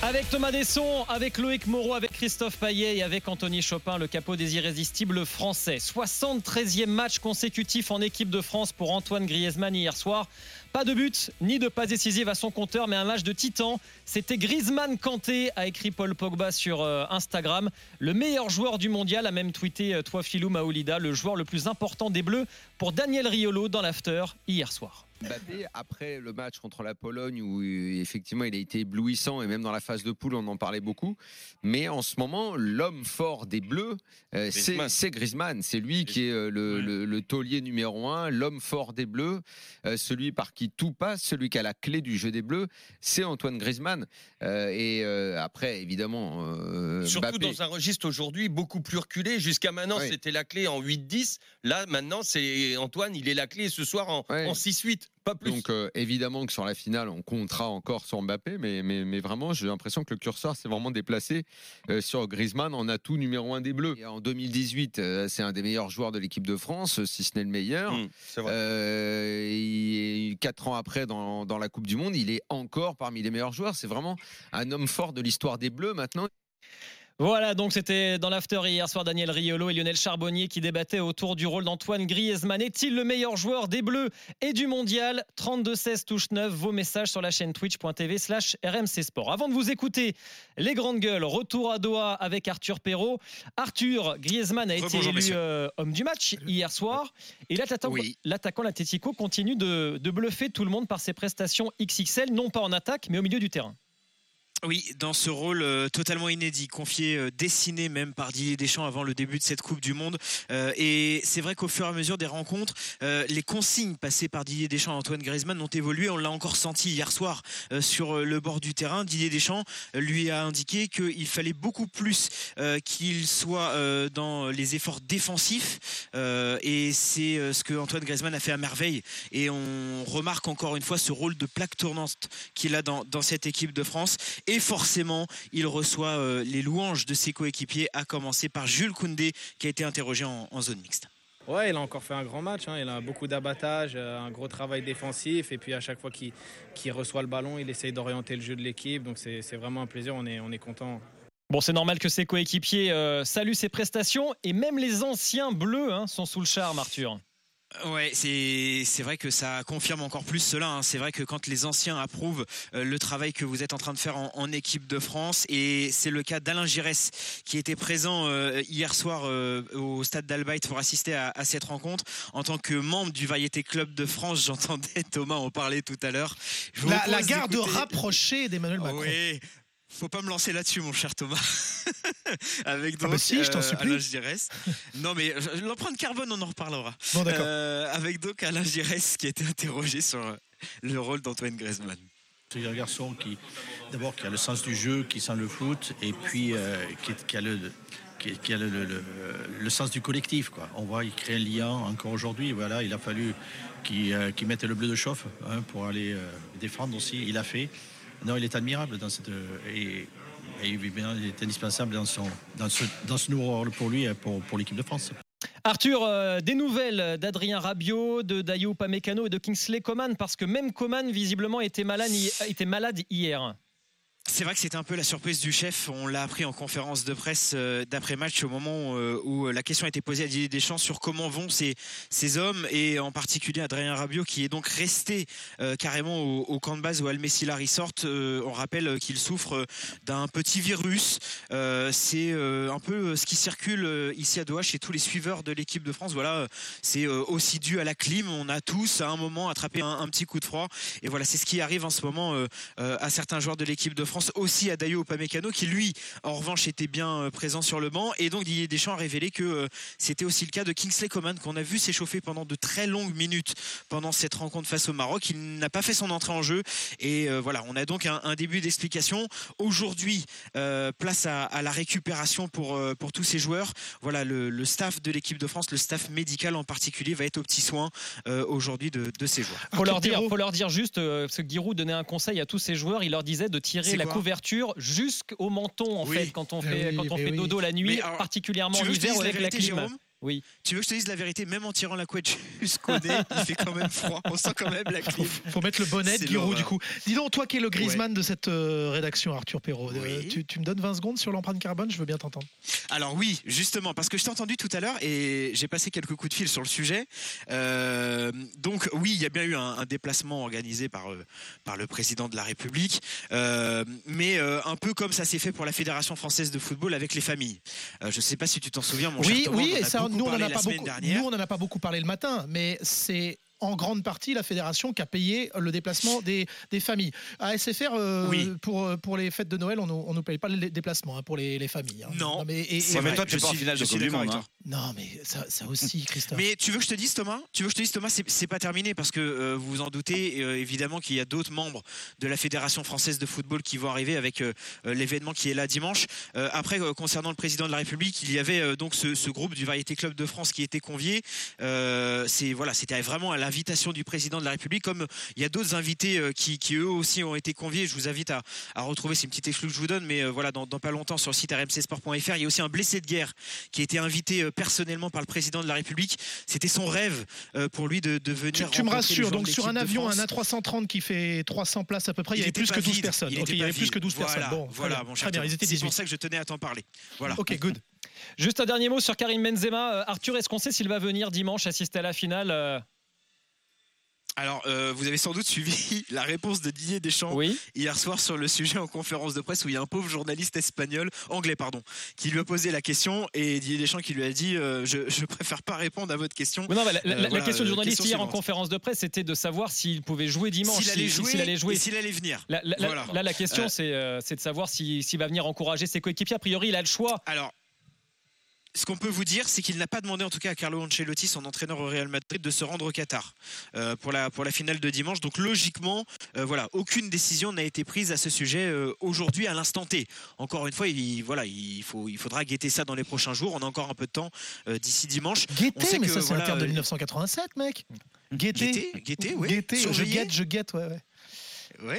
Avec Thomas Desson, avec Loïc Moreau, avec Christophe Paillet et avec Anthony Chopin, le capot des irrésistibles français. 73e match consécutif en équipe de France pour Antoine Griezmann hier soir. Pas de but ni de pas décisive à son compteur, mais un match de titan. C'était Griezmann Kanté, a écrit Paul Pogba sur euh, Instagram. Le meilleur joueur du mondial a même tweeté euh, Toi Filou Maoulida, le joueur le plus important des Bleus pour Daniel Riolo dans l'after hier soir. Mbappé, après le match contre la Pologne, où euh, effectivement il a été éblouissant, et même dans la phase de poule, on en parlait beaucoup. Mais en ce moment, l'homme fort des Bleus, euh, c'est Griezmann. C'est lui qui est euh, le, taulier numéro un, l'homme fort des Bleus, celui par qui tout passe, celui qui a la clé du jeu des Bleus, c'est Antoine Griezmann. et après, évidemment. Surtout dans un registre aujourd'hui beaucoup plus reculé. Jusqu'à maintenant, c'était la clé en 8-10. Là, maintenant, c'est Antoine, il est la clé ce soir en, en 6-8. Donc euh, évidemment que sur la finale, on comptera encore sur Mbappé, mais, mais, mais vraiment, j'ai l'impression que le curseur s'est vraiment déplacé euh, sur Griezmann en atout numéro un des Bleus. Et en 2018, euh, c'est un des meilleurs joueurs de l'équipe de France, si ce n'est le meilleur. Mmh, et quatre ans après, dans, dans la Coupe du Monde, il est encore parmi les meilleurs joueurs. C'est vraiment un homme fort de l'histoire des Bleus maintenant. Voilà, donc c'était dans l'after hier soir Daniel Riolo et Lionel Charbonnier qui débattaient autour du rôle d'Antoine Griezmann. Est-il le meilleur joueur des Bleus et du mondial? 32-16 touche 9, vos messages sur la chaîne twitch.tv slash RMC Sport. Avant de vous écouter, les grandes gueules, retour à Doha avec Arthur Perrault. Arthur, Griezmann a été élu euh, homme du match hier soir et l'attaquant oui. continue de bluffer tout le monde par ses prestations XXL, non pas en attaque mais au milieu du terrain. Oui, dans ce rôle euh, totalement inédit, confié, euh, dessiné même par Didier Deschamps avant le début de cette Coupe du Monde. Euh, et c'est vrai qu'au fur et à mesure des rencontres, les consignes passées par Didier Deschamps à Antoine Griezmann ont évolué. On l'a encore senti hier soir sur le bord du terrain. Didier Deschamps lui a indiqué qu'il fallait beaucoup plus qu'il soit dans les efforts défensifs. et c'est ce que Antoine Griezmann a fait à merveille. Et on remarque encore une fois ce rôle de plaque tournante qu'il a dans cette équipe de France et forcément il reçoit euh, les louanges de ses coéquipiers, à commencer par Jules Koundé qui a été interrogé en, zone mixte. Ouais, il a encore fait un grand match. Hein. Il a beaucoup d'abattage, euh, un gros travail défensif. Et puis à chaque fois qu'il reçoit le ballon, il essaye d'orienter le jeu de l'équipe. Donc c'est vraiment un plaisir. On est, on est content. Bon, c'est normal que ses coéquipiers euh, saluent ses prestations. Et même les anciens bleus hein, sont sous le charme, Arthur. Ouais, c'est vrai que ça confirme encore plus cela. Hein. C'est vrai que quand les anciens approuvent euh, le travail que vous êtes en train de faire en, équipe de France, et c'est le cas d'Alain Giresse qui était présent euh, hier soir euh, au stade d'Albaït pour assister à, cette rencontre en tant que membre du Variété Club de France. J'entendais Thomas en parler tout à la La, la garde rapprochée d'Emmanuel Macron. Oui, faut pas me lancer là-dessus, mon cher Thomas. Avec ah bah donc, si, je t'en euh, supplie. Alain Giresse. Non, mais l'empreinte carbone, on en reparlera. Bon, d'accord. Euh, avec donc Alain Giresse qui a été interrogé sur le rôle d'Antoine Griezmann. C'est un garçon qui, d'abord, qui a le sens du jeu, qui sent le foot, et puis euh, qui, a le, qui, a le, sens du collectif. Quoi. On voit, il crée un lien encore aujourd'hui. Voilà, il a fallu qu'il mette le bleu de chauffe hein, pour aller défendre aussi. Il a fait. Non, il est admirable dans cette. Et, il est indispensable dans, ce, dans ce nouveau rôle pour lui et pour, pour l'équipe de France. Arthur, euh, des nouvelles d'Adrien Rabiot, de Dayo Pamecano et de Kingsley Coman, parce que même Coman, visiblement, était malade hier. C'est vrai que c'était un peu la surprise du chef. On l'a appris en conférence de presse euh, d'après-match au moment euh, où la question a été posée à Didier Deschamps sur comment vont ces, ces hommes et en particulier Adrien Rabiot qui est donc resté euh, carrément au, camp de base où Almessila Resort. on rappelle qu'il souffre d'un petit virus. c'est un peu ce qui circule ici à Doha chez tous les suiveurs de l'équipe de France. Voilà, c'est aussi dû à la clim. On a tous à un moment attrapé un, un petit coup de froid. Et voilà, c'est ce qui arrive en ce moment à certains joueurs de l'équipe de France aussi à Dayo Upamecano qui lui en revanche était bien euh, présent sur le banc et donc Didier Deschamps a révélé que euh, c'était aussi le cas de Kingsley Coman qu'on a vu s'échauffer pendant de très longues minutes pendant cette rencontre face au Maroc. Il n'a pas fait son entrée en jeu. Et euh, voilà on a donc un, début d'explication. Aujourd'hui place à, la récupération pour, pour tous ces joueurs. Voilà le, staff de l'équipe de France le staff médical en particulier va être au petit soin aujourd'hui de, ces joueurs. Faut leur dire faut leur dire juste parce que Giroud donnait un conseil à tous ces joueurs. Il leur disait de tirer la couverture jusqu'au menton en fait quand on fait, quand on fait dodo la nuit, particulièrement l'hiver avec la clim. Oui. Tu veux que je te dise la vérité Même en tirant la couette jusqu'au nez, il fait quand même froid. On sent quand même la clim. Faut, faut mettre le bonnet, Giroud, du coup. Dis donc, toi qui es le Griezmann de cette euh, rédaction, Arthur Perrault, euh, tu, tu, me donnes 20 secondes sur l'empreinte carbone Je veux bien t'entendre. Alors oui, justement, parce que je t'ai entendu tout à l'heure et j'ai passé quelques coups de fil sur le sujet. Euh, donc oui, il y a bien eu un, un déplacement organisé par, par le président de la République, mais un peu comme ça s'est fait pour la Fédération française de football avec les familles. je ne sais pas si tu t'en souviens, mon oui, cher Thomas, Oui, et ça, nous on en a pas beaucoup. Nous on en a pas beaucoup parlé le matin, mais c'est en grande partie la fédération qui a payé le déplacement des, des familles. À SFR, euh, oui. pour, pour les fêtes de Noël, on ne nous paye pas les déplacements hein, pour les, les familles. Hein. Non. non. mais, et, et mais toi, tu es pas en finale de Coupe du Monde. Hein. Non, mais ça, ça, aussi, Christophe. Mais tu veux que je te dise, Thomas? Tu veux que je te dise, Thomas, c'est pas terminé parce que euh, vous vous en doutez, euh, évidemment qu'il y a d'autres membres de la Fédération française de football qui vont arriver avec euh, l'événement qui est là dimanche. après, concernant le président de la République, il y avait donc ce, ce, groupe du Variété Club de France qui était convié. c'est voilà, c'était vraiment à l'invitation du président de la République, comme il y a d'autres invités qui, qui, eux aussi ont été conviés. Je vous invite à, à retrouver, c'est une petite exclue que je vous donne, mais voilà, dans, dans, pas longtemps sur le site rmcsport.fr, il y a aussi un blessé de guerre qui a été invité personnellement par le président de la République. C'était son rêve pour lui de, de venir. Tu, tu me rassures, donc sur un avion, un A330 qui fait 300 places à peu près, il, il y avait plus que 12 vide. personnes. Il, okay, il y avait plus que 12 voilà, personnes. Bon, voilà, mon cher très bien, ils étaient 18. C'est pour ça que je tenais à t'en parler. Voilà. Ok, good. Juste un dernier mot sur Karim Benzema. Arthur, est-ce qu'on sait s'il va venir dimanche assister à la finale alors, euh, vous avez sans doute suivi la réponse de Didier Deschamps oui. hier soir sur le sujet en conférence de presse où il y a un pauvre journaliste espagnol, anglais pardon, qui lui a posé la question et Didier Deschamps qui lui a dit euh, je, je, préfère pas répondre à votre question. Non, la, la, euh, la, voilà, question du journaliste question hier suivante. en conférence de presse c'était de savoir s'il pouvait jouer dimanche, s'il allait, s'il allait jouer, et s'il allait venir. Là, voilà. la question c'est de savoir s'il si va venir encourager ses coéquipiers. A priori, il a le choix. Alors, ce qu'on peut vous dire, c'est qu'il n'a pas demandé, en tout cas à Carlo Ancelotti, son entraîneur au Real Madrid, de se rendre au Qatar euh, pour, la, pour la finale de dimanche. Donc logiquement, euh, voilà, aucune décision n'a été prise à ce sujet euh, aujourd'hui à l'instant T. Encore une fois, il, voilà, il, faut, il faudra guetter ça dans les prochains jours. On a encore un peu de temps d'ici dimanche. Guetter, mais que, ça c'est voilà, de 1987, mec. Guetter, guetter, oui. Guetter, je guette, je guette, ouais,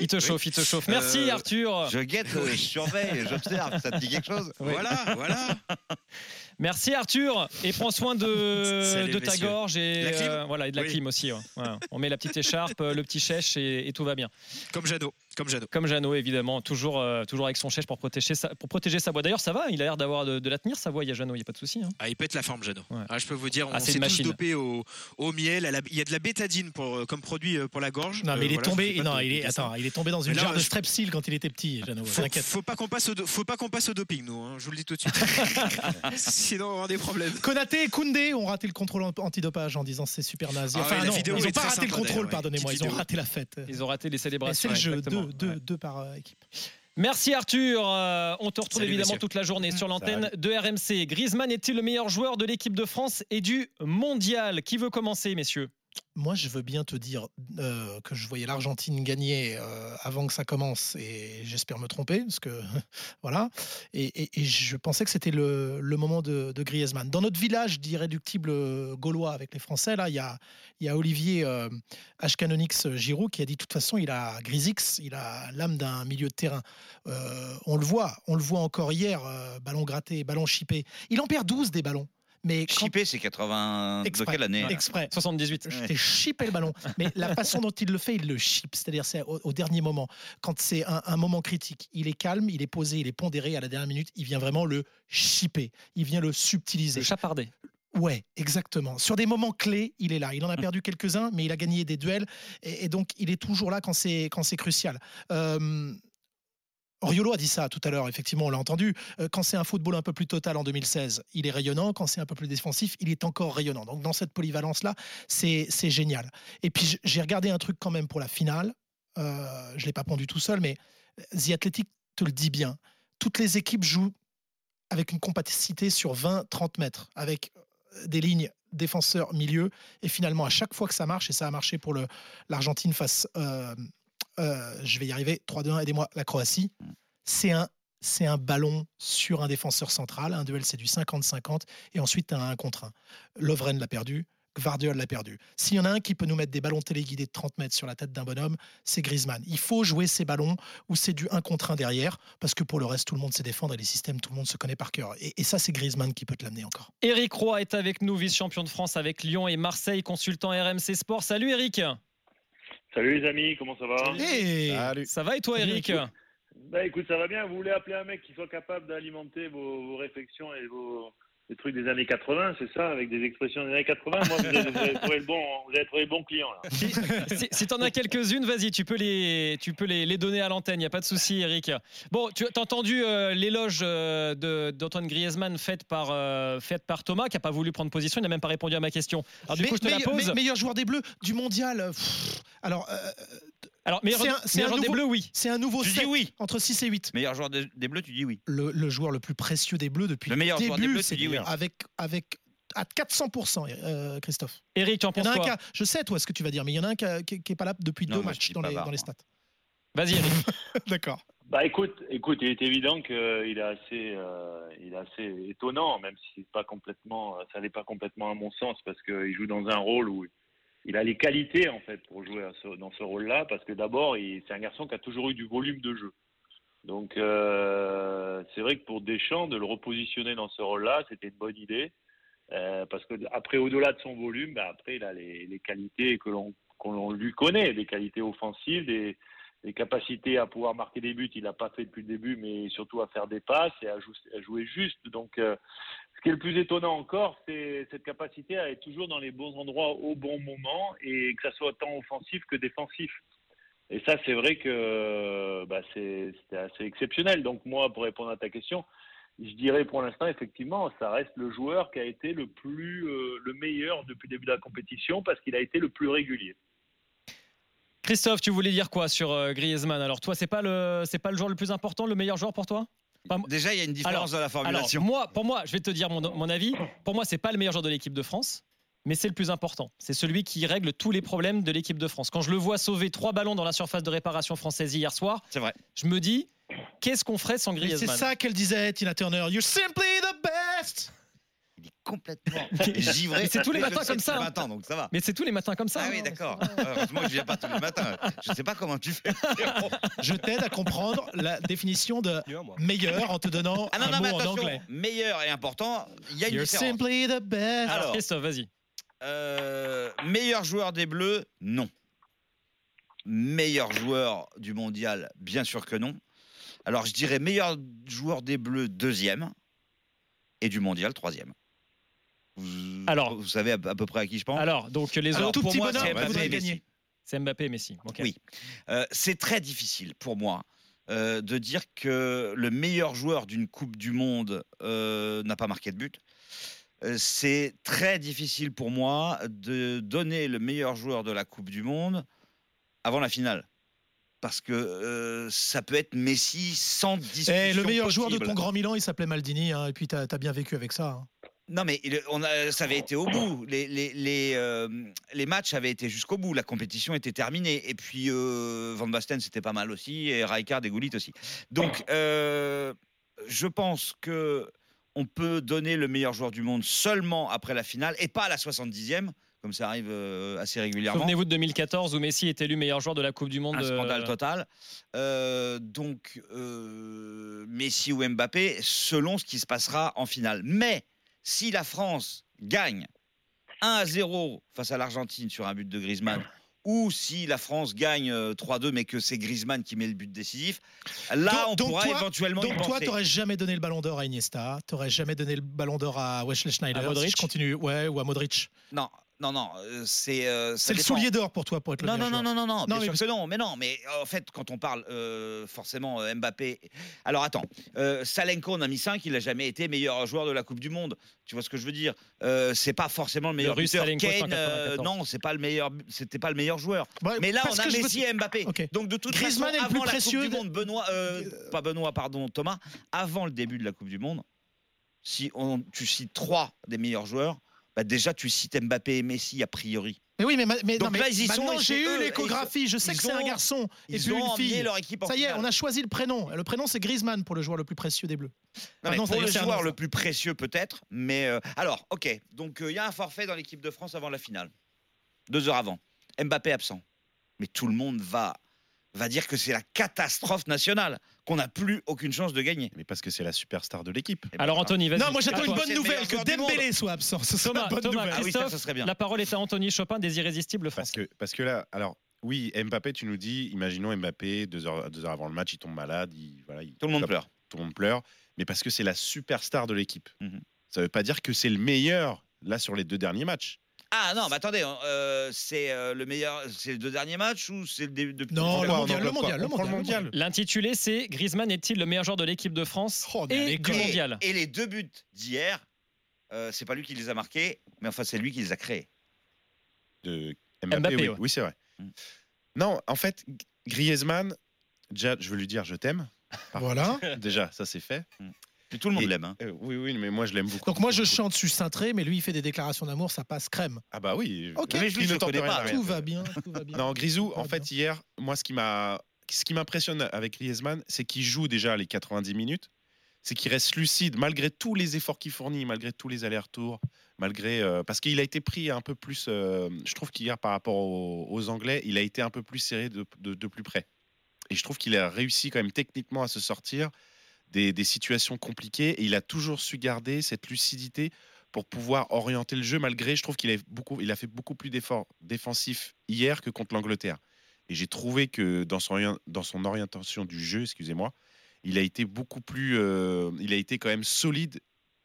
il te oui. chauffe, il te chauffe. Merci euh, Arthur. Je guette, je surveille, j'observe. Ça te dit quelque chose oui. Voilà, voilà. Merci Arthur et prends soin de, ta messieurs. gorge et, euh, voilà, et de la oui. clim aussi. Ouais. Voilà. On met la petite écharpe, le petit chèche et, et, tout va bien. Comme Jeannot. Comme Jeannot. Comme Jeannot, évidemment, toujours, euh, toujours avec son chèche pour protéger sa, pour protéger sa voix. D'ailleurs, ça va, il a l'air d'avoir de, de, la tenir sa voix. Il y a Jeannot, il n'y a pas de souci. Hein. Ah, il pète la forme, Jeannot. Ouais. Ah, je peux vous dire, on ah, s'est tous dopé au, au miel. La, il y a de la bétadine pour, euh, comme produit pour la gorge. Non, mais il est voilà, tombé. Non, il est, attends, il est tombé dans une jarre de strepsil quand il était petit. Jeannot. Faut, faut pas qu'on passe au, faut pas qu'on passe au doping, nous. Hein, je vous le dis tout de suite. Sinon, on va avoir des problèmes. Konaté et Koundé ont raté le contrôle antidopage en disant c'est super nazi. Enfin, ah ouais, non, ils n'ont pas raté le contrôle, pardonnez-moi. Ils ont raté la fête. Ils ont raté les célébrations. C'est le jeu, deux, deux, deux par équipe. Merci Arthur. Euh, on te retrouve Salut, évidemment messieurs. toute la journée sur l'antenne de RMC. Griezmann est-il le meilleur joueur de l'équipe de France et du mondial? Qui veut commencer, messieurs? Moi, je veux bien te dire que je voyais l'Argentine gagner avant que ça commence, et j'espère me tromper, parce que voilà. Et, je pensais que c'était le, moment de, Griezmann. Dans notre village d'irréductibles gaulois avec les Français, là, il y a, Olivier euh, Ashkanonix Giroud qui a dit de toute façon, il a Grisix, il a l'âme d'un milieu de terrain. On le voit, on le voit encore hier, ballon gratté, ballon chippé. Il en perd 12 des ballons. Mais Chippé, c'est 80. Exprès, de quelle année Exprès. 78. Je t'ai chippé le ballon. Mais la façon dont il le fait, il le chip. C'est-à-dire, c'est au, au, dernier moment. Quand c'est un, un, moment critique, il est calme, il est posé, il est pondéré. À la dernière minute, il vient vraiment le chipper. Il vient le subtiliser. Le chaparder. Ouais, exactement. Sur des moments clés, il est là. Il en a perdu quelques-uns, mais il a gagné des duels. Et, et donc, il est toujours là quand c'est, quand c'est crucial. Euh, Oriolo a dit ça tout à l'heure, effectivement, on l'a entendu. Euh, quand c'est un football un peu plus total en 2016, il est rayonnant. Quand c'est un peu plus défensif, il est encore rayonnant. Donc, dans cette polyvalence-là, c'est génial. Et puis, j'ai regardé un truc quand même pour la finale. Euh, je ne l'ai pas pondu tout seul, mais The Athletic te le dit bien. Toutes les équipes jouent avec une compacité sur 20-30 mètres, avec des lignes défenseurs milieu. Et finalement, à chaque fois que ça marche, et ça a marché pour l'Argentine face. Euh, euh, je vais y arriver, 3-2-1, aidez-moi, la Croatie. C'est un, c'est un ballon sur un défenseur central. Un duel, c'est du 50-50. Et ensuite, un contre un. Lovren l'a perdu. Guardiola l'a perdu. S'il y en a un qui peut nous mettre des ballons téléguidés de 30 mètres sur la tête d'un bonhomme, c'est Griezmann. Il faut jouer ces ballons où c'est du 1 contre 1 derrière, parce que pour le reste, tout le monde sait défendre et les systèmes, tout le monde se connaît par cœur. Et, ça, c'est Griezmann qui peut te l'amener encore. Eric Roy est avec nous, vice-champion de France avec Lyon et Marseille, consultant RMC Sport. Salut Eric Salut les amis, comment ça va Salut. Ça va et toi Eric bah écoute, ça va bien. Vous voulez appeler un mec qui soit capable d'alimenter vos réflexions et vos, des trucs des années 80, c'est ça, avec des expressions des années 80. Moi, vous avez, trouvé le bon, vous avez trouvé le bon client. Là. Si, tu en as quelques-unes, vas-y, tu peux les, tu peux les, les donner à l'antenne, il n'y a pas de souci, Eric. Bon, tu as entendu euh, l'éloge euh, d'Antoine Griezmann faite par, euh, faite par Thomas, qui n'a pas voulu prendre position, il n'a même pas répondu à ma question. Alors, du coup, je te la pose. meilleur joueur des Bleus du mondial. alors, alors, meilleur, c'est un, joueur des Bleus, oui. C'est un nouveau tu dis oui. entre 6 et 8. Meilleur joueur des, Bleus, tu dis oui. Le, joueur le plus précieux des Bleus depuis le, meilleur début, joueur des Bleus, tu dis oui. Avec, avec à 400%, euh, Christophe. Eric, tu en penses quoi Je sais, toi, ce que tu vas dire, mais il y en a un qui n'est pas là depuis deux matchs dans les, dans les, stats. Vas-y, Eric. D'accord. Bah écoute, écoute, il est évident qu'il est assez, euh, il est assez étonnant, même si pas complètement, ça n'est pas complètement à mon sens, parce qu'il joue dans un rôle où il a les qualités en fait pour jouer dans ce rôle-là, parce que d'abord, c'est un garçon qui a toujours eu du volume de jeu. Donc euh, c'est vrai que pour Deschamps, de le repositionner dans ce rôle-là, c'était une bonne idée, euh, parce que après, au-delà de son volume, bah, après il a les, qualités que l'on lui connaît, des qualités offensives, des, capacités à pouvoir marquer des buts. Il n'a pas fait depuis le début, mais surtout à faire des passes et à, jouer juste. Donc euh, ce qui est le plus étonnant encore, c'est cette capacité à être toujours dans les bons endroits au bon moment et que ça soit tant offensif que défensif. Et ça, c'est vrai que bah, c'est assez exceptionnel. Donc moi, pour répondre à ta question, je dirais pour l'instant, effectivement, ça reste le joueur qui a été le plus euh, le meilleur depuis le début de la compétition parce qu'il a été le plus régulier. Christophe, tu voulais dire quoi sur euh, Griezmann? Alors toi, c'est pas le c'est pas le joueur le plus important, le meilleur joueur pour toi? Déjà, il y a une différence dans la formulation. moi, pour moi, je vais te dire mon, avis. Pour moi, c'est pas le meilleur joueur de l'équipe de France, mais c'est le plus important. C'est celui qui règle tous les problèmes de l'équipe de France. Quand je le vois sauver trois ballons dans la surface de réparation française hier soir, c'est vrai. Je me dis, qu'est-ce qu'on ferait sans Griezmann C'est ça qu'elle disait, Tina Turner. You're simply the best complètement givré. C'est tous les matins comme ça. Matin, donc ça va. Mais c'est tous les matins comme ça. Ah oui, d'accord. Heureusement que je viens pas tous les matins. Je sais pas comment tu fais. je t'aide à comprendre la définition de meilleur en te donnant ah non, un non, mot en anglais. Meilleur et important, il y a une You're différence. simply the best. Alors, Christophe, vas-y. Euh, meilleur joueur des Bleus, non. Meilleur joueur du mondial, bien sûr que non. Alors, je dirais meilleur joueur des Bleus, deuxième. Et du mondial, troisième. Vous, alors, vous savez à, peu près à qui je pense Alors, donc les autres, pour moi, c'est Mbappé et Messi. C'est Mbappé et Messi. Oui. Euh, c'est très difficile pour moi euh, de dire que le meilleur joueur d'une Coupe du Monde euh, n'a pas marqué de but. c'est très difficile pour moi de donner le meilleur joueur de la Coupe du Monde avant la finale parce que ça peut être Messi sans eh, discussion. le meilleur joueur de ton grand Milan, il s'appelait Maldini, hein, et puis tu as, bien vécu avec ça. Hein. Non, mais on a, ça avait été au bout. Les, les, les, euh, les matchs avaient été jusqu'au bout. La compétition était terminée. Et puis, euh, Van Basten, c'était pas mal aussi. Et Rijkaard et Gullit aussi. Donc, euh, je pense que on peut donner le meilleur joueur du monde seulement après la finale et pas à la 70e comme ça arrive assez régulièrement. Souvenez-vous de 2014 où Messi est élu meilleur joueur de la Coupe du Monde. Un scandale total. donc, Messi ou Mbappé, selon ce qui se passera en finale. Mais si la France gagne 1 à 0 face à l'Argentine sur un but de Griezmann, ou si la France gagne 3-2 euh, mais que c'est Griezmann qui met le but décisif, là on pourra éventuellement Donc toi, tu n'aurais jamais donné le ballon d'or à Iniesta, tu n'aurais jamais donné le ballon d'or à Wesley Schneider, à Modric. continue, ouais, ou à Modric. Non, non, non, euh, c'est. Euh, c'est le soulier d'or pour toi, pour être le non, non, non, non, non, non, non, mais non, mais non, mais en fait, quand on parle euh, forcément Mbappé. Alors attends, Salenko on a mis 5, il n'a jamais été meilleur joueur de la Coupe du Monde. Tu vois ce que je veux dire? C'est pas forcément le meilleur le buteur. Kane, non, c'est pas le meilleur, c'était pas le meilleur joueur. mais là, on a Messi et Mbappé. Donc de toute Griezmann façon, avant la Coupe du Monde, Benoît, pas Benoît, pardon, Thomas, avant le début de la Coupe du Monde, si on, tu cites trois des meilleurs joueurs bah déjà tu cites Mbappé et Messi a priori. Mais oui, mais, mais, Donc non, là, mais ils y sont, maintenant j'ai eu l'échographie, je sais que c'est un garçon et Ils puis ont une fille. leur équipe en Ça y est, on a choisi le prénom. Le prénom c'est Griezmann pour le joueur le plus précieux des Bleus. Non, pour le joueur le plus précieux peut-être, mais euh, alors ok, donc euh, il y a un forfait dans l'équipe de France avant la finale, deux heures avant. Mbappé absent, mais tout le monde va va dire que c'est la catastrophe nationale, qu'on n'a plus aucune chance de gagner. Mais parce que c'est la superstar de l'équipe. Eh ben, Alors Anthony, vas-y. Non, moi j'attends À une bonne nouvelle que. Dembélé soit absent. Ce serait Thomas, bonne Thomas, nouvelle. Ah oui, ça, Christophe, ça serait bien. La parole est à Anthony Chopin des Irrésistibles Parce français. que, parce que là, alors, oui, Mbappé, tu nous dis, imaginons Mbappé, deux heures, deux heures avant le match, il tombe malade, il, voilà, il- Tout le monde pleure. Tout le monde pleure, mais parce que c'est la superstar de l'équipe. Mhm. Ça veut pas dire que c'est le meilleur, là, sur les deux derniers matchs. Ah non, mais attendez, euh, c'est euh, le meilleur, c'est les deux derniers matchs ou c'est le début depuis Non, On le mondial, on le mondial, le mondial. L'intitulé, c'est Griezmann est-il le meilleur joueur de l'équipe de France Oh, mais et du mondial? Et les deux buts d'hier, euh, c'est pas lui qui les a marqués, mais enfin c'est lui qui les a créés. de Mbappé. Mbappé, oui, ouais. Oui, c'est vrai. Mm. Non, en fait, Griezmann, déjà, je veux lui dire je t'aime. Voilà. Déjà, ça c'est fait. Puis tout le monde l'aime. hein. Euh, oui, oui, mais moi je l'aime beaucoup. Donc moi je chante, je suis cintré, mais lui il fait des déclarations d'amour, ça passe crème. Ah bah oui. Ok. Mais je ne connais rien pas. Tout va bien, tout va bien. Non, Grisou, en fait, hier, moi, ce qui m'a, ce qui m'impressionne avec Griezmann, c'est qu'il joue déjà les 90 minutes, c'est qu'il reste lucide malgré tous les efforts qu'il fournit, malgré tous les allers-retours, malgré euh, parce qu'il a été pris un peu plus. euh, je trouve qu'hier, par rapport aux, aux Anglais, il a été un peu plus serré de, de- de plus près. Et je trouve qu'il a réussi quand même techniquement à se sortir des, situations compliquées et il a toujours su garder cette lucidité pour pouvoir orienter le jeu malgré je trouve qu'il a fait beaucoup plus d'efforts défensifs hier que contre l'Angleterre. Et j'ai trouvé que dans son dans son orientation du jeu excusez-moi il a été beaucoup plus euh, il a été quand même solide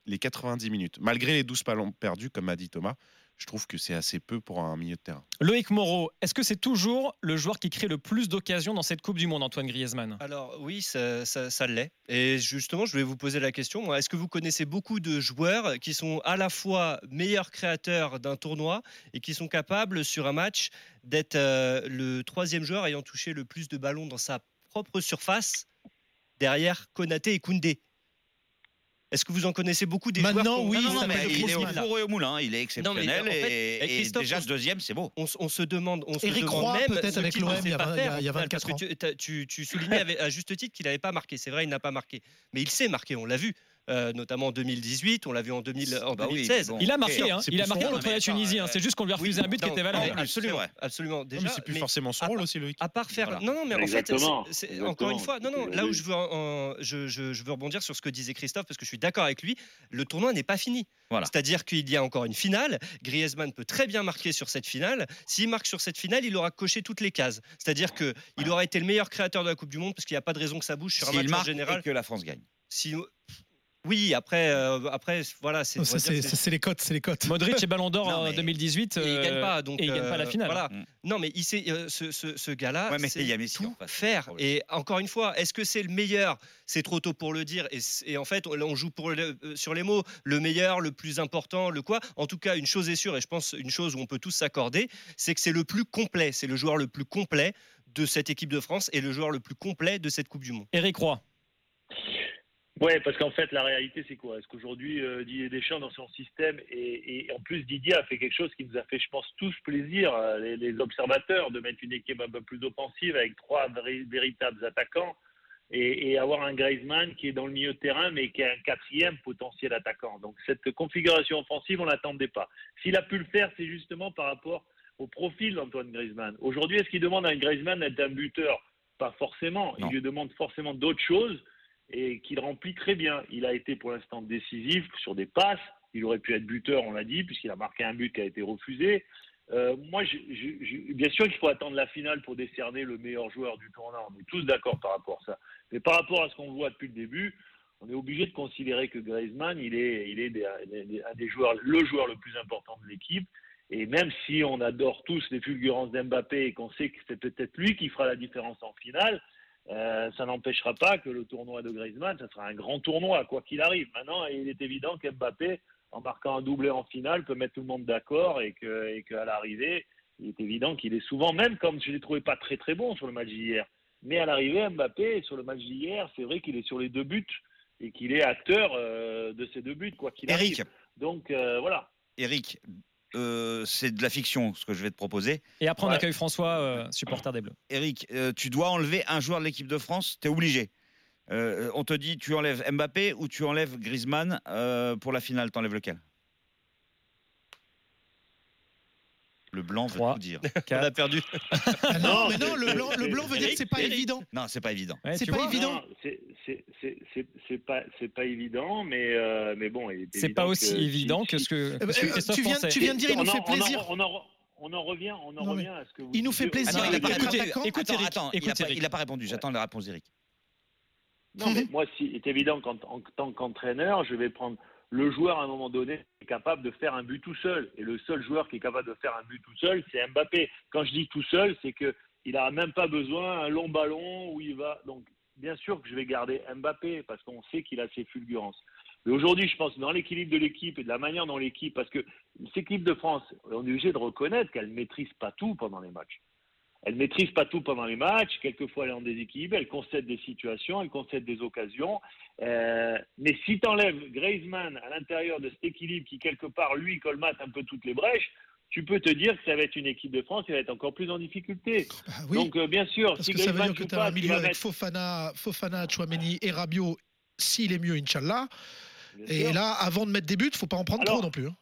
les 90 minutes malgré les 12 ballons perdus comme a dit Thomas je trouve que c'est assez peu pour un milieu de terrain Loïc Moreau, est-ce que c'est toujours le joueur qui crée le plus d'occasions dans cette Coupe du Monde, Antoine Griezmann? Alors oui, ça, ça- ça l'est. Et justement, je voulais vous poser la question. Est-ce que vous connaissez beaucoup de joueurs qui sont à la fois meilleurs créateurs d'un tournoi et qui sont capables sur un match d'être euh, le troisième joueur ayant touché le plus de ballons dans sa propre surface derrière Konaté et Koundé? Est-ce que vous en connaissez beaucoup des Maintenant, joueurs oui, Non, non, mais s'appellent il est au Griezmann four et au moulin, il est Non, mais exceptionnel en fait, et, déjà on- ce deuxième c'est beau. on, se demande, on se Eric demande Roy, même peut-être avec qu'il ne l'OM, il y a pas vingt- il y a- faire, il y a au final, 24 parce que tu, tu- tu soulignais à juste titre qu'il n'avait pas marqué. C'est vrai, il n'a pas marqué, mais il sait marquer. On l'a vu, euh, notamment en 2018, on l'a vu en, 2000, en Bah oui, 2016. bon. Il a marqué, hein. il a marqué contre la Tunisie. hein. C'est juste qu'on lui a refusé Oui, un but qui était valable. absolument, absolument. Déjà, mais c'est plus mais forcément son rôle part- aussi Loïc à part faire. Voilà. Non, non, mais en fait, encore une fois, non, non. C'est- Là où je veux, en- en- je, je- je veux rebondir sur ce que disait Christophe, parce que je suis d'accord avec lui. Le tournoi n'est pas fini. Voilà. C'est-à-dire qu'il y a encore une finale. Griezmann peut très bien marquer sur cette finale. S'il marque sur cette finale, il aura coché toutes les cases. C'est-à-dire que il aura été le meilleur créateur de la Coupe du Monde, parce qu'il n'y a pas de raison que ça bouge sur un match en général. et que la France gagne. Si- Oui, après, euh, après, voilà, c'est. dire C'est c'est- c'est les cotes, c'est les cotes. Modric et Ballon d'Or en mais- 2018. Et il gagne euh, pas, donc et il gagne pas la euh, finale. Voilà. Mm. Non, mais il sait, euh, ce, ce- ce gars-là, Ouais, mais sait il y a Messi tout en face, faire. Et encore une fois, est-ce que c'est le meilleur? C'est trop tôt pour le dire. Et, en fait, on, joue pour le- euh, sur les mots, le meilleur, le plus important, le quoi? En tout cas, une chose est sûre, et je pense une chose où on peut tous s'accorder, c'est que c'est le plus complet. C'est le joueur le plus complet de cette équipe de France et le joueur le plus complet de cette Coupe du Monde. Eric Roy. Ouais, parce qu'en fait, la réalité, c'est quoi? Est-ce qu'aujourd'hui, euh, Didier Deschamps, dans son système, et, et en plus, Didier a fait quelque chose qui nous a fait, je pense, tous plaisir, euh, les, les observateurs, de mettre une équipe un peu plus offensive avec trois véritables attaquants et, et avoir un Griezmann qui est dans le milieu de terrain, mais qui est un quatrième potentiel attaquant. Donc, cette configuration offensive, on ne l'attendait pas. S'il a pu le faire, c'est justement par rapport au profil d'Antoine Griezmann. Aujourd'hui, est-ce qu'il demande à un Griezmann d'être un buteur? Pas forcément. Non. Il lui demande forcément d'autres choses et qu'il remplit très bien. Il a été pour l'instant décisif sur des passes. Il aurait pu être buteur, on l'a dit, puisqu'il a marqué un but qui a été refusé. Euh, moi, bien sûr qu'il faut attendre la finale pour décerner le meilleur joueur du tournoi. On est tous d'accord par rapport à ça. Mais par rapport à ce qu'on voit depuis le début, on est obligé de considérer que Griezmann, il est, il est un des joueurs, le joueur le plus important de l'équipe. Et même si on adore tous les fulgurances d'Mbappé et qu'on sait que c'est peut-être lui qui fera la différence en finale, euh, ça n'empêchera pas que le tournoi de Griezmann, ça sera un grand tournoi, quoi qu'il arrive. Maintenant, il est évident qu'Mbappé, en marquant un doublé en finale, peut mettre tout le monde d'accord et qu'à l'arrivée, il est évident qu'il est souvent, même comme je ne l'ai trouvé pas très très bon sur le match d'hier, mais à l'arrivée, Mbappé, sur le match d'hier, c'est vrai qu'il est sur les deux buts et qu'il est acteur euh, de ces deux buts, quoi qu'il arrive. Eric, Donc euh, voilà. Eric, euh, c'est de la fiction ce que je vais te proposer. Et après, on accueille François, euh, supporter des Bleus. Eric, euh, tu dois enlever un joueur de l'équipe de France, tu es obligé. on te dit, tu enlèves Mbappé ou tu enlèves Griezmann pour la finale, tu enlèves lequel? Le blanc veut tout dire. On a perdu. Ah non, mais non, le blanc, le blanc veut dire que c'est pas évident. Non, c'est pas évident. c'est pas évident. C'est pas, c'est pas évident, mais euh, mais bon. C'est pas aussi évident que ce que, que tu viens, tu viens de dire, il nous fait plaisir. On en, on en revient, on en revient à ce que vous. Il nous fait plaisir. Attends, il a pas répondu. Écoute, Eric. Attends, il n'a pas répondu. J'attends la réponse d'Eric. Non, mais moi, si, c'est évident qu'en tant qu'entraîneur, je vais prendre le joueur, à un moment donné, est capable de faire un but tout seul. Et le seul joueur qui est capable de faire un but tout seul, c'est Mbappé. Quand je dis tout seul, c'est qu'il n'a même pas besoin d'un long ballon où il va. Donc, bien sûr que je vais garder Mbappé parce qu'on sait qu'il a ses fulgurances. Mais aujourd'hui, je pense dans l'équilibre de l'équipe et de la manière dont l'équipe, parce que cette équipe de France, on est obligé de reconnaître qu'elle ne maîtrise pas tout pendant les matchs. Elle maîtrise pas tout pendant les matchs. Quelquefois, elle est en déséquilibre. Elle concède des situations, elle concède des occasions. Euh, mais si tu enlèves Griezmann à l'intérieur de cet équilibre qui, quelque part, lui, colmate un peu toutes les brèches, tu peux te dire que ça va être une équipe de France qui va être encore plus en difficulté. Bah oui, Donc, euh, bien sûr, parce si que ça veut dire que tu as un milieu avec mettre... Fofana, Fofana, Chouameni et Rabiot, s'il est mieux, Inch'Allah. Et là, avant de mettre des buts, faut pas en prendre trop non plus. Hein.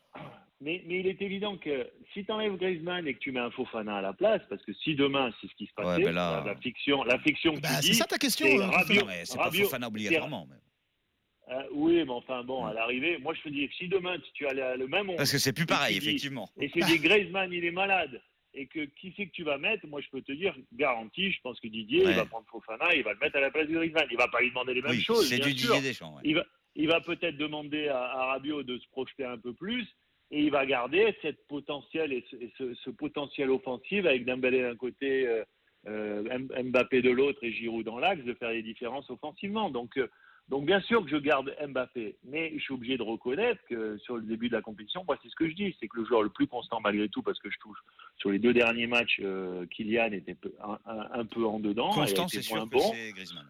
Mais, mais, il est évident que si tu enlèves Griezmann et que tu mets un Fofana à la place, parce que si demain c'est ce qui se passait, ouais, là... la, fiction, la fiction bah, c'est ça ta question. Euh, Rabiot, c'est pas Fofana obligatoirement. Mais... Euh, oui, mais enfin bon, à l'arrivée, moi je te dis, si demain tu as le même Parce que c'est plus pareil, effectivement. et c'est dit Griezmann, il est malade, et que qui c'est que tu vas mettre, moi je peux te dire, garantie, je pense que Didier, il va prendre Fofana, il va le mettre à la place de Griezmann. Il va pas lui demander les mêmes oui, choses. C'est du sûr. Didier Deschamps. Il va, il va peut-être demander à, à Rabiot de se projeter un peu plus et il va garder cette potentiel et ce, et ce, ce potentiel offensif avec Dembélé d'un côté, euh, euh, Mbappé de l'autre et Giroud dans l'axe de faire les différences offensivement. Donc, euh, donc bien sûr que je garde Mbappé, mais je suis obligé de reconnaître que sur le début de la compétition, moi c'est ce que je dis, c'est que le joueur le plus constant malgré tout, parce que je touche sur les deux derniers matchs, euh, Kylian était un, un, un, peu en dedans, constant, c'est sûr bon. c'est Griezmann.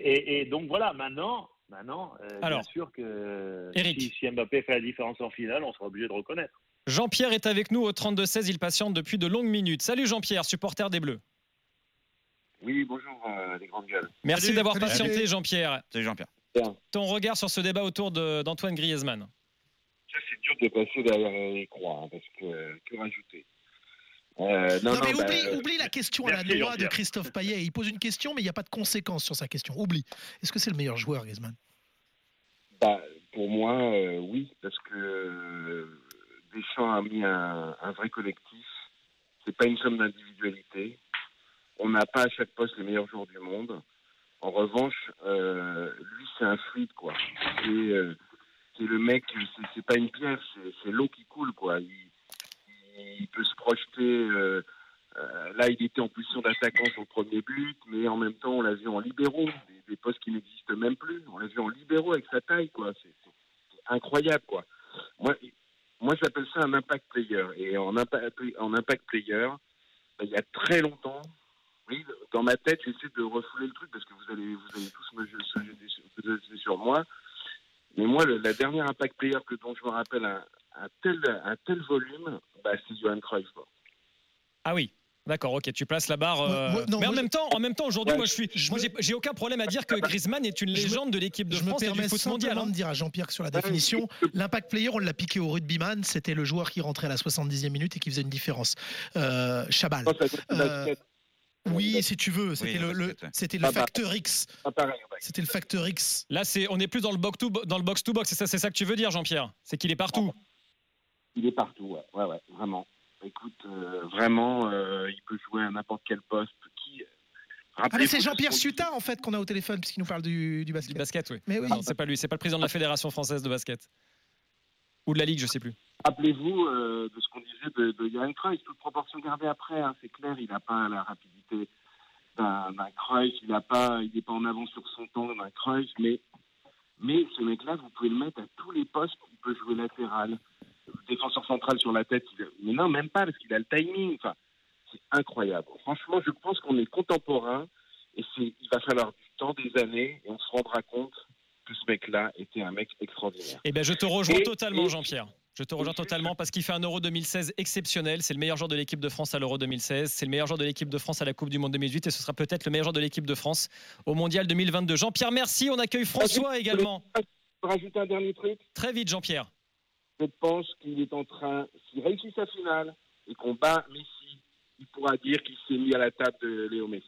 Et, et, donc voilà, maintenant, maintenant, euh, Alors, bien sûr que Eric. si, si, Mbappé fait la différence en finale, on sera obligé de reconnaître. Jean-Pierre est avec nous au 32-16, il patiente depuis de longues minutes. Salut Jean-Pierre, supporter des Bleus. Oui, bonjour euh, les grandes gueules. Merci d'avoir patienté Jean-Pierre. Salut Jean-Pierre. Ton regard sur ce débat autour d'Antoine Griezmann C'est dur de passer derrière les croix, hein, parce que que rajouter euh, non, non, mais bah, oublie, euh, oublie, la question à la noix de Christophe Payet. Il pose une question, mais il n'y a pas de conséquences sur sa question. Oublie. Est-ce que c'est le meilleur joueur, Griezmann? Bah, Pour moi, euh, oui, parce que Deschamps a mis un, un vrai collectif. C'est pas une somme d'individualité. On n'a pas à chaque poste les meilleurs joueurs du monde. En revanche, lui, c'est un fluide, quoi. C'est le mec, c'est pas une pierre, c'est l'eau qui coule, quoi. Il, il peut se projeter. Euh, euh, là, il était en position d'attaquant sur le premier but, mais en même temps, on l'a vu en libéraux, des, postes qui n'existent même plus. On l'a vu en libéraux avec sa taille, quoi. C'est incroyable, quoi. Moi, moi j'appelle ça un impact player. Et en impact, en impact player, ben, il y a très longtemps, oui, dans ma tête, j'essaie de refouler le truc parce que vous allez, vous allez tous me jeter sur moi. Mais moi, le, la dernière impact player que dont je me rappelle un, un tel, un tel volume, bah, c'est Johan Cruyff. Ah oui. D'accord, ok, tu places la barre. Euh... Moi, non, mais en, même temps, en même temps, aujourd'hui, Ouais, moi, je suis, j'ai- aucun problème à dire que Griezmann est une me- légende de l'équipe de Je me France et du permets foot mondial. hein. de dire à Jean-Pierre que sur la définition, l'impact player, on l'a piqué au rugbyman, c'était le joueur qui rentrait à la 70e minute et qui faisait une différence. Euh, Chabal. De Euh. Oui, si tu veux, c'était Oui, le, le- basket, ouais. c'était le Ah bah. facteur X. C'était le facteur X. Là, c'est, on est plus dans le box to dans le box to box. C'est ça, c'est ça que tu veux dire, Jean-Pierre? C'est qu'il est partout. Il est partout, ouais, ouais, ouais, vraiment. Écoute, euh, vraiment, euh, il peut jouer à n'importe quel poste. Qui... Allez, Rappelez-vous c'est Jean-Pierre Sutin en fait qu'on a au téléphone puisqu'il nous parle du, du Du basket. basket, oui. Mais oui. Non, c'est pas lui. C'est pas le président de la fédération française de basket ou de la ligue, je sais plus. Rappelez-vous euh, de ce qu'on disait de, de Johan Cruyff, toute proportion gardée après, hein, c'est clair, il n'a pas la rapidité d'un Cruyff, il n'a pas, n'est pas en avance sur son temps d'un Cruyff, mais, mais ce mec-là, vous pouvez le mettre à tous les postes, il peut jouer latéral, défenseur central sur la tête, mais non, même pas, parce qu'il a le timing, enfin, c'est incroyable. Franchement, je pense qu'on est contemporain, et c'est, il va falloir du temps, des années, et on se rendra compte que ce mec-là était un mec extraordinaire. Eh ben, je te rejoins Et- totalement, et- Jean-Pierre. Je te rejoins totalement parce qu'il fait un Euro 2016 exceptionnel. C'est le meilleur joueur de l'équipe de France à l'Euro 2016. C'est le meilleur joueur de l'équipe de France à la Coupe du Monde 2018 et ce sera peut-être le meilleur joueur de l'équipe de France au Mondial 2022. Jean-Pierre, merci. On accueille François également. rajouter un dernier truc Très vite, Jean-Pierre. Je pense qu'il est en train, s'il réussit sa finale et qu'on bat Messi, il pourra dire qu'il s'est mis à la table de Léo Messi.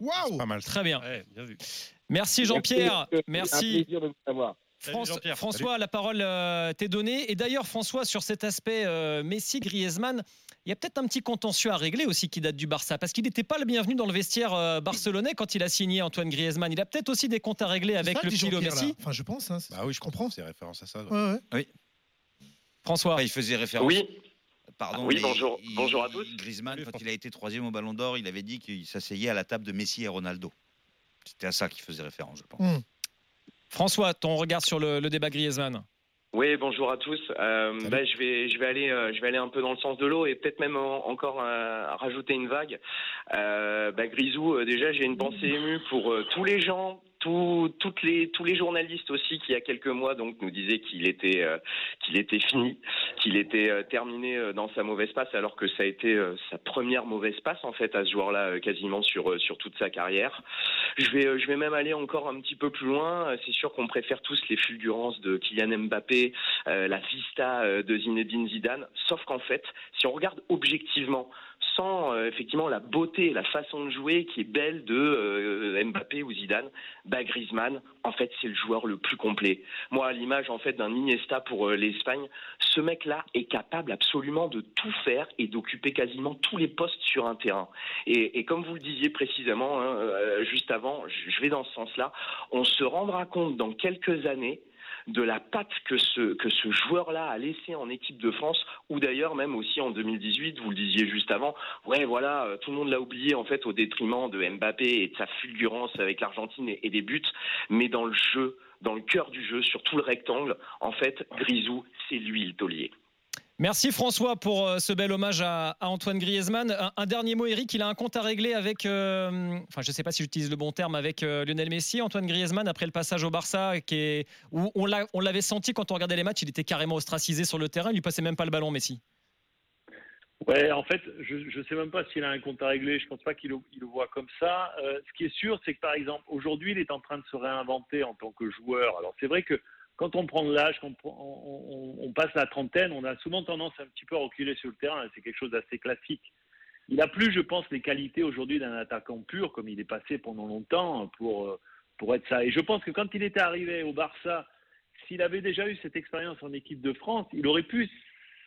Waouh Pas mal. Très bien. Ouais, bien vu. Merci Jean-Pierre. C'est un Merci. plaisir de vous France-. François, la parole euh, t'est donnée. Et d'ailleurs, François, sur cet aspect euh, Messi-Griezmann, il y a peut-être un petit contentieux à régler aussi qui date du Barça, parce qu'il n'était pas le bienvenu dans le vestiaire euh, barcelonais quand il a signé Antoine Griezmann. Il a peut-être aussi des comptes à régler avec le là. Messi. Enfin, je pense. hein, Bah oui, je comprends. C'est référence à ça. ouais. Ouais, ouais. François. Enfin, il faisait référence. Oui, Pardon. Oui, bonjour- il- bonjour à tous. Griezmann, quand il a été troisième au Ballon d'Or, il avait dit qu'il s'asseyait à la table de Messi et Ronaldo. C'était à ça qu'il faisait référence, je pense. Hum. François, ton regard sur le, le débat Griezmann. oui, bonjour à tous. Euh, bah, je vais, je vais aller, euh, je vais aller un peu dans le sens de l'eau et peut-être même en- encore euh, rajouter une vague. Euh, bah, Grisou, euh, déjà, j'ai une pensée émue pour euh, tous les gens. Tout- toutes les, tous les journalistes aussi qui il y a quelques mois donc nous disaient qu'il était euh, qu'il était fini, qu'il était euh, terminé euh, dans sa mauvaise passe alors que ça a été euh, sa première mauvaise passe en fait à ce joueur-là euh, quasiment sur sur toute sa carrière. Je vais je vais même aller encore un petit peu plus loin. C'est sûr qu'on préfère tous les fulgurances de Kylian Mbappé, la vista de Zinedine Zidane, sauf qu'en fait, si on regarde objectivement euh, effectivement la beauté, la façon de jouer qui est belle de euh, Mbappé ou Zidane, bah Griezmann, en fait, c'est le joueur le plus complet. Moi, à l'image en fait d'un Iniesta pour euh, l'Espagne, ce mec-là est capable absolument de tout faire et d'occuper quasiment tous les postes sur un terrain. Et, comme vous le disiez précisément hein, juste avant, je vais dans ce sens-là, on se rendra compte dans quelques années de la patte que ce, que ce joueur-là a laissé en équipe de France, ou d'ailleurs même aussi en 2018, vous le disiez juste avant, ouais voilà, euh, tout le monde l'a oublié en fait au détriment de Mbappé et de sa fulgurance avec l'Argentine et, et des buts, mais dans le jeu, dans le cœur du jeu, sur tout le rectangle, en fait, Grisou, c'est lui le taulier. Merci François pour euh, ce bel hommage à, Antoine Griezmann. Un, dernier mot, Eric, il a un compte à régler avec, euh, enfin je ne sais pas si j'utilise le bon terme, avec euh, Lionel Messi. Antoine Griezmann, après le passage au Barça, où on l'a- on l'avait senti quand on regardait les matchs, il était carrément ostracisé sur le terrain, il lui passait même pas le ballon, Messi. Ouais, en fait, je ne sais même pas s'il a un compte à régler. Je pense pas qu'il le, voit comme ça. Ce qui est sûr, c'est que par exemple, aujourd'hui, il est en train de se réinventer en tant que joueur. Alors, c'est vrai que quand on prend l'âge, on, on- passe la trentaine, on a souvent tendance un petit peu à reculer sur le terrain. C'est quelque chose d'assez classique. Il a plus, je pense, les qualités aujourd'hui d'un attaquant pur, comme il est passé pendant longtemps pour, pour être ça. Et je pense que quand il était arrivé au Barça, s'il avait déjà eu cette expérience en équipe de France, il aurait pu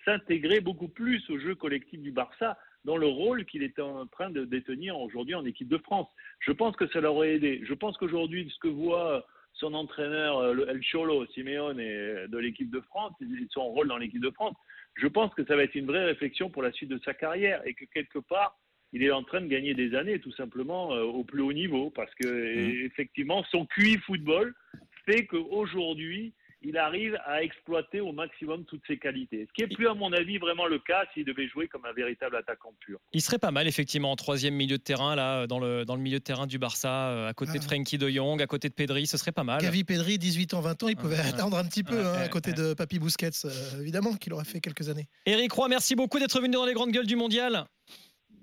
s'intégrer beaucoup plus au jeu collectif du Barça dans le rôle qu'il était en train de détenir aujourd'hui en équipe de France. Je pense que ça l'aurait aidé. Je pense qu'aujourd'hui, ce que voit son entraîneur, euh, le- El Cholo, Simeone, et de l'équipe de France, son rôle dans l'équipe de France, je pense que ça va être une vraie réflexion pour la suite de sa carrière et que quelque part, il est en train de gagner des années tout simplement euh, au plus haut niveau parce que Mmh. effectivement son QI football fait qu'aujourd'hui il arrive à exploiter au maximum toutes ses qualités. Ce qui est plus à mon avis vraiment le cas s'il devait jouer comme un véritable attaquant pur. Il serait pas mal, effectivement, en troisième milieu de terrain, là, dans le, dans le milieu de terrain du Barça, euh, à côté de Ah. Frenkie de Jong, à côté de Pedri, ce serait pas mal. Gavi Pedri, 18 ans, 20 ans, il pouvait Ouais. attendre un petit peu Ouais, hein, à côté de Papy Busquets, euh, évidemment, qu'il aurait fait quelques années. Eric Roy, merci beaucoup d'être venu dans les grandes gueules du mondial.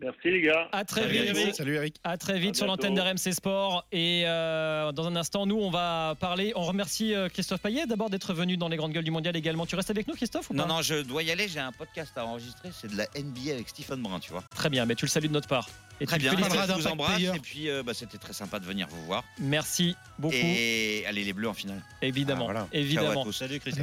Merci les gars. À très Salut, vite. Eric. Salut Eric. À très vite À sur l'antenne d'RMC Sport. Et euh, dans un instant, nous, on va parler. On remercie euh, Christophe Payet d'abord d'être venu dans les grandes gueules du mondial également. Tu restes avec nous, Christophe ou Non, pas non, je dois y aller. J'ai un podcast à enregistrer. C'est de la NBA avec Stephen Brun, tu vois. Très bien, mais tu le salues de notre part. Et Très tu bien. Je vous embrasse. Et puis, euh, bah, c'était très sympa de venir vous voir. Merci beaucoup. Et allez, les Bleus en finale. Évidemment, Ah, voilà. évidemment. Ciao à tous. Salut Christophe.